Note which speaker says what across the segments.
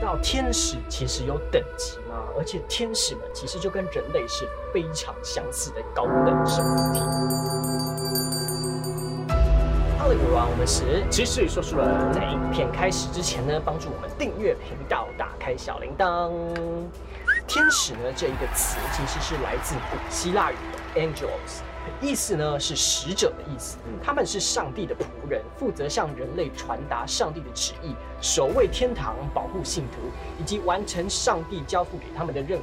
Speaker 1: 道天使其实有等级吗？而且天使们其实就跟人类是非常相似的高等生物体。Hello everyone，我们是
Speaker 2: 其实说书人，
Speaker 1: 在影片开始之前呢，帮助我们订阅频道，打开小铃铛。天使呢这一个词其实是来自古希腊语的 angels，意思呢是使者的意思。他们是上帝的仆人，负责向人类传达上帝的旨意，守卫天堂，保护信徒，以及完成上帝交付给他们的任务。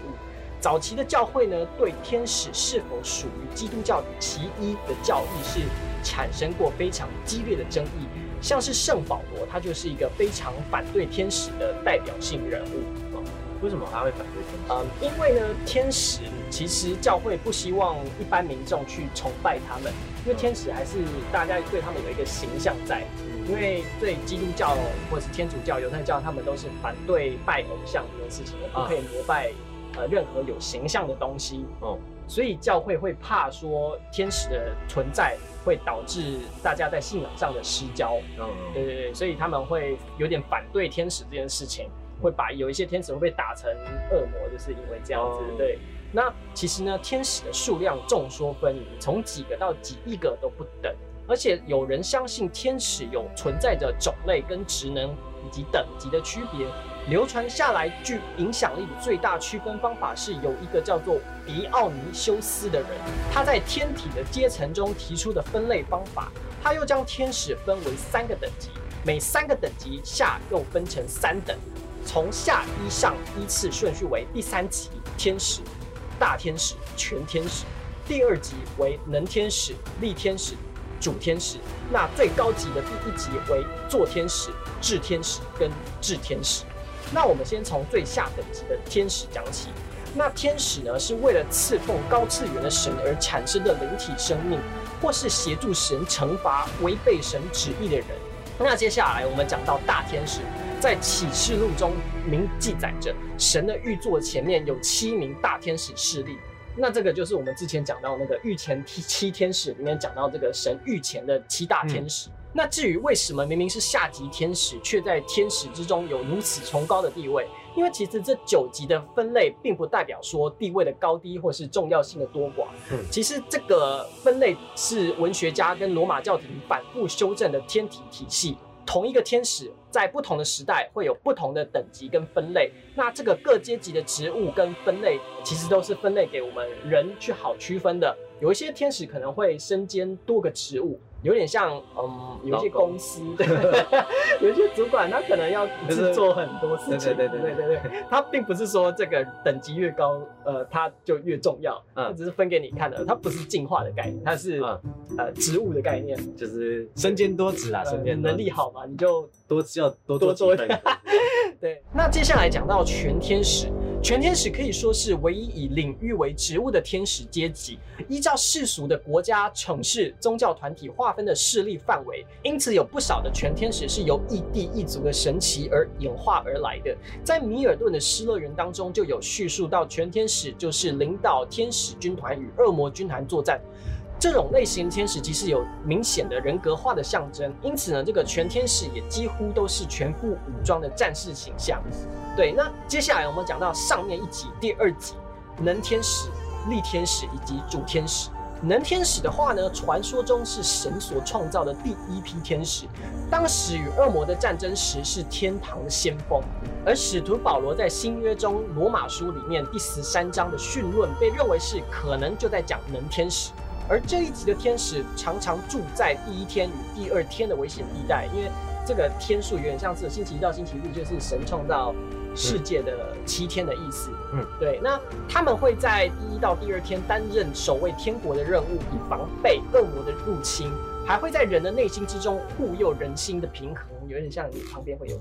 Speaker 1: 早期的教会呢，对天使是否属于基督教其一的教义是产生过非常激烈的争议。像是圣保罗，他就是一个非常反对天使的代表性人物。
Speaker 2: 为什么他会反对天使？
Speaker 1: 嗯，因为呢，天使其实教会不希望一般民众去崇拜他们，因为天使还是大家对他们有一个形象在。因为对基督教或者是天主教、犹太教，他们都是反对拜偶像这件事情的，不可以膜拜呃任何有形象的东西。哦，所以教会会怕说天使的存在会导致大家在信仰上的失焦。嗯，对对对，所以他们会有点反对天使这件事情。会把有一些天使会被打成恶魔，就是因为这样子。对，那其实呢，天使的数量众说纷纭，从几个到几亿个都不等。而且有人相信天使有存在着种类跟职能以及等级的区别。流传下来具影响力的最大区分方法是有一个叫做迪奥尼修斯的人，他在天体的阶层中提出的分类方法。他又将天使分为三个等级，每三个等级下又分成三等。从下依上依次顺序为第三级天使、大天使、全天使；第二级为能天使、力天使、主天使；那最高级的第一级为座天使、智天使跟智天使。那我们先从最下等级的天使讲起。那天使呢，是为了侍奉高次元的神而产生的灵体生命，或是协助神惩罚违背神旨意的人。那接下来我们讲到大天使。在启示录中明记载着，神的御座前面有七名大天使势力。那这个就是我们之前讲到那个御前七七天使里面讲到这个神御前的七大天使。那至于为什么明明是下级天使，却在天使之中有如此崇高的地位？因为其实这九级的分类并不代表说地位的高低或是重要性的多寡。嗯，其实这个分类是文学家跟罗马教廷反复修正的天体体系。同一个天使在不同的时代会有不同的等级跟分类，那这个各阶级的职务跟分类其实都是分类给我们人去好区分的。有一些天使可能会身兼多个职务。有点像，嗯，有一些公司，对，有一些主管他可能要一次做很多事情，对 对对。对对对，他并不是说这个等级越高，呃，他就越重要，嗯，只是分给你看的，它不是进化的概念，它是呃职务的概念，
Speaker 2: 就是身兼多职啊，身兼
Speaker 1: 能力好嘛，你就
Speaker 2: 多要多多做一点。
Speaker 1: 对，那接下来讲到全天使。全天使可以说是唯一以领域为职务的天使阶级，依照世俗的国家、城市、宗教团体划分的势力范围，因此有不少的全天使是由异地异族的神奇而演化而来的。在米尔顿的失乐园当中，就有叙述到全天使就是领导天使军团与恶魔军团作战。这种类型天使其实有明显的人格化的象征，因此呢，这个全天使也几乎都是全副武装的战士形象。对，那接下来我们讲到上面一集第二集，能天使、力天使以及主天使。能天使的话呢，传说中是神所创造的第一批天使，当时与恶魔的战争时是天堂的先锋。而使徒保罗在新约中罗马书里面第十三章的训论，被认为是可能就在讲能天使。而这一集的天使常常住在第一天与第二天的危险地带，因为这个天数有点像是星期一到星期日，就是神创造世界的七天的意思。嗯，对。那他们会在第一到第二天担任守卫天国的任务，以防备恶魔的入侵，还会在人的内心之中护佑人心的平衡，有点像你旁边会有。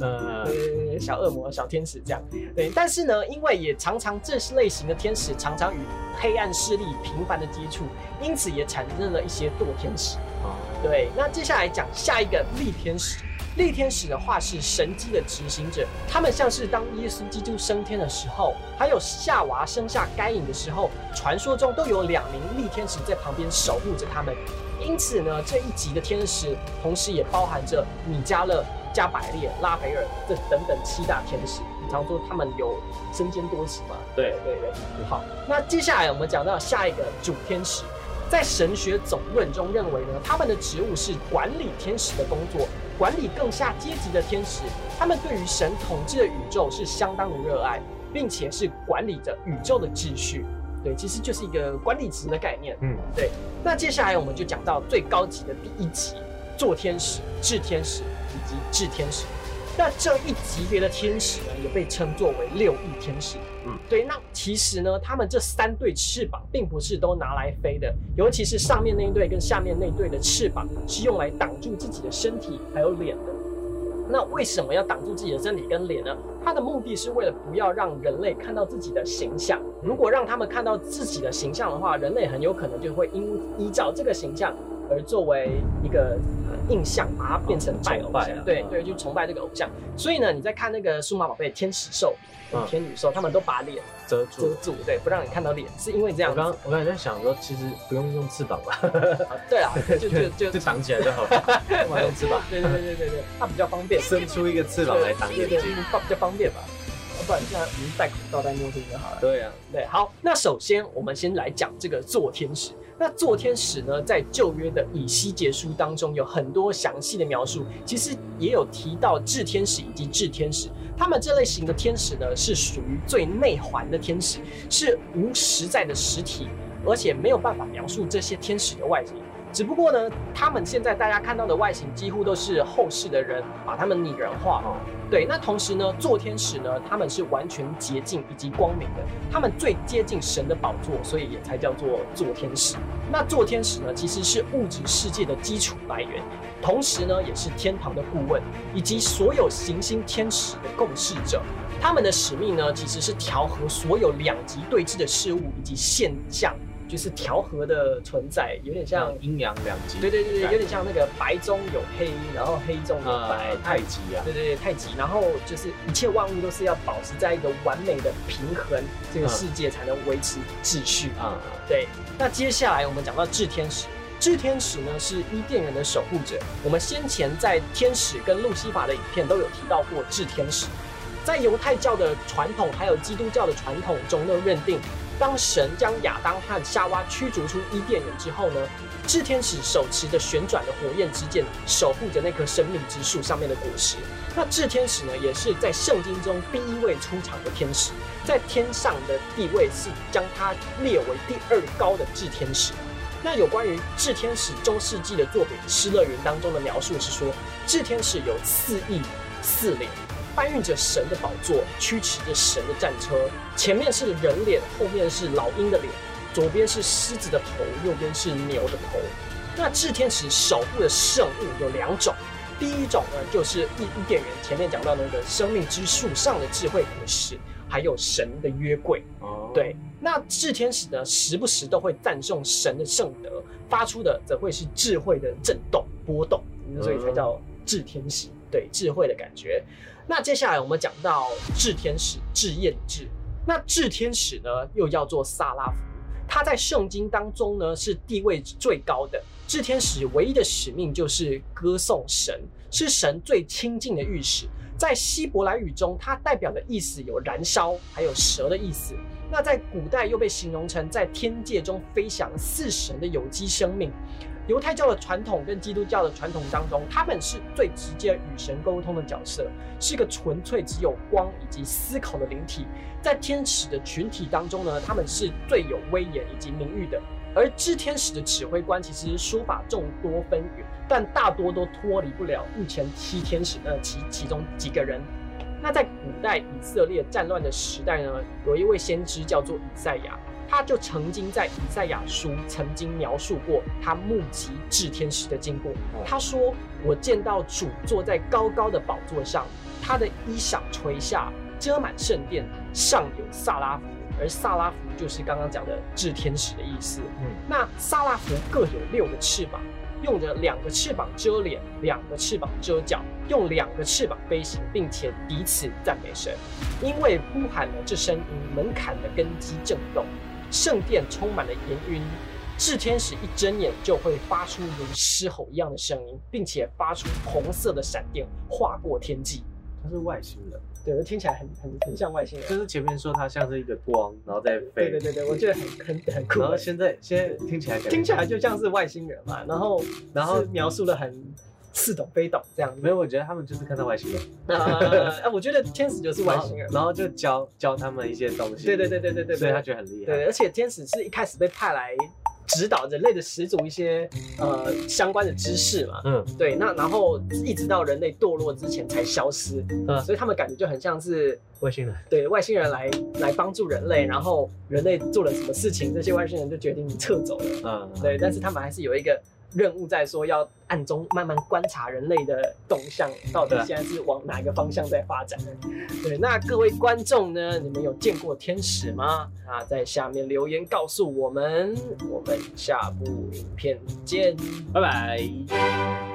Speaker 1: 呃，小恶魔、小天使这样，对。但是呢，因为也常常这类型的天使常常与黑暗势力频繁的接触，因此也产生了一些堕天使。啊，对。那接下来讲下一个力天使。力天使的话是神机的执行者，他们像是当耶稣基督升天的时候，还有夏娃生下该隐的时候，传说中都有两名力天使在旁边守护着他们。因此呢，这一集的天使同时也包含着米迦勒。加百列、拉斐尔这等等七大天使。你常说他们有身兼多职嘛？
Speaker 2: 对
Speaker 1: 对对。好，那接下来我们讲到下一个主天使，在神学总论中认为呢，他们的职务是管理天使的工作，管理更下阶级的天使。他们对于神统治的宇宙是相当的热爱，并且是管理着宇宙的秩序。对，其实就是一个管理职的概念。嗯，对。那接下来我们就讲到最高级的第一级，做天使、智天使以及智天使。那这一级别的天使呢，也被称作为六翼天使。嗯，对。那其实呢，他们这三对翅膀并不是都拿来飞的，尤其是上面那一对跟下面那对的翅膀是用来挡住自己的身体还有脸的。那为什么要挡住自己的身体跟脸呢？它的目的是为了不要让人类看到自己的形象。如果让他们看到自己的形象的话，人类很有可能就会依依照这个形象而作为一个印象，把它变成拜偶像。对对，就崇拜这个偶像。所以呢，你在看那个数码宝贝天使兽、天女兽，他们都把脸
Speaker 2: 遮住，
Speaker 1: 遮住，对，不让你看到脸，是因为这样。
Speaker 2: 我刚我刚才在想说，其实不用用翅膀吧？
Speaker 1: 对啊，就 就
Speaker 2: 就就挡起来就好了，用翅膀？
Speaker 1: 对对对对对，它比较方便，
Speaker 2: 伸出一个翅膀来挡眼睛，
Speaker 1: 方比较方便吧。不然现在我们戴口罩戴墨镜就好了。
Speaker 2: 对啊，
Speaker 1: 对，好，那首先我们先来讲这个做天使。那做天使呢，在旧约的以西结书当中有很多详细的描述，其实也有提到智天使以及智天使。他们这类型的天使呢，是属于最内环的天使，是无实在的实体，而且没有办法描述这些天使的外形。只不过呢，他们现在大家看到的外形几乎都是后世的人把他们拟人化。哦对，那同时呢，做天使呢，他们是完全洁净以及光明的，他们最接近神的宝座，所以也才叫做做天使。那做天使呢，其实是物质世界的基础来源，同时呢，也是天堂的顾问，以及所有行星天使的共事者。他们的使命呢，其实是调和所有两极对峙的事物以及现象。就是调和的存在，有点像
Speaker 2: 阴阳两极。
Speaker 1: 对对对对，有点像那个白中有黑，然后黑中有白，
Speaker 2: 太极啊。
Speaker 1: 对对对，太极。然后就是一切万物都是要保持在一个完美的平衡，这个世界才能维持秩序啊。对。那接下来我们讲到智天使，智天使呢是伊甸园的守护者。我们先前在天使跟路西法的影片都有提到过智天使，在犹太教的传统还有基督教的传统中都认定。当神将亚当和夏娃驱逐出伊甸园之后呢，炽天使手持着旋转的火焰之剑，守护着那棵生命之树上面的果实。那炽天使呢，也是在圣经中第一位出场的天使，在天上的地位是将他列为第二高的炽天使。那有关于炽天使中世纪的作品《失乐园》当中的描述是说，炽天使有四翼、四脸。搬运着神的宝座，驱驰着神的战车，前面是人脸，后面是老鹰的脸，左边是狮子的头，右边是牛的头。那炽天使守护的圣物有两种，第一种呢就是伊伊甸园前面讲到那个生命之树上的智慧果实，还有神的约柜。哦，对，那炽天使呢时不时都会赞颂神的圣德，发出的则会是智慧的震动波动，所以才叫智天使。对，智慧的感觉。那接下来我们讲到智天使智焰智，那智天使呢又叫做萨拉夫，他在圣经当中呢是地位最高的。智天使唯一的使命就是歌颂神，是神最亲近的御使。在希伯来语中，它代表的意思有燃烧，还有蛇的意思。那在古代又被形容成在天界中飞翔似神的有机生命。犹太教的传统跟基督教的传统当中，他们是最直接与神沟通的角色，是一个纯粹只有光以及思考的灵体。在天使的群体当中呢，他们是最有威严以及名誉的。而炽天使的指挥官其实说法众多纷纭，但大多都脱离不了目前七天使的其其中几个人。那在古代以色列战乱的时代呢，有一位先知叫做以赛亚。他就曾经在以赛亚书曾经描述过他目击炽天使的经过。他说：“我见到主坐在高高的宝座上，他的衣裳垂下，遮满圣殿，上有萨拉夫，而萨拉夫就是刚刚讲的炽天使的意思。嗯，那萨拉夫各有六个翅膀，用着两个翅膀遮脸，两个翅膀遮脚，用两个翅膀飞行，并且彼此赞美神。因为呼喊了这声音，门槛的根基震动。圣殿充满了烟云，炽天使一睁眼就会发出如狮吼一样的声音，并且发出红色的闪电划过天际。
Speaker 2: 它是外星人，
Speaker 1: 对，听起来很很很像外星人。
Speaker 2: 就是前面说它像是一个光，然后在飞。
Speaker 1: 对对对对，我觉得很很很酷
Speaker 2: 然。后现在现在听起来感觉
Speaker 1: 听起来就像是外星人嘛，然后
Speaker 2: 然后
Speaker 1: 描述的很似懂非懂这样子。
Speaker 2: 没有，我觉得他们就是看到外星人，
Speaker 1: 呃，哎我觉得天使就是外星人。
Speaker 2: 然后就教教他们一些东西。
Speaker 1: 对对对对对对
Speaker 2: 所以他。觉得很厉害。
Speaker 1: 对，而且天使是一开始被派来指导人类的始祖一些呃相关的知识嘛。
Speaker 2: 嗯
Speaker 1: 对，那然后一直到人类堕落之前才消失，
Speaker 2: 嗯，
Speaker 1: 所以他们感觉就很像是
Speaker 2: 外星人。
Speaker 1: 对外星人来来帮助人类，然后人类做了什么事情，这些外星人就决定撤走了。
Speaker 2: 嗯，
Speaker 1: 对，但是他们还是有一个任务在说，要暗中慢慢观察人类的动向，到底现在是往哪个方向在发展。对，那各位观众呢，你们有见过天使吗？啊，在下面留言告诉我们，我们下部影片见。
Speaker 2: 拜拜。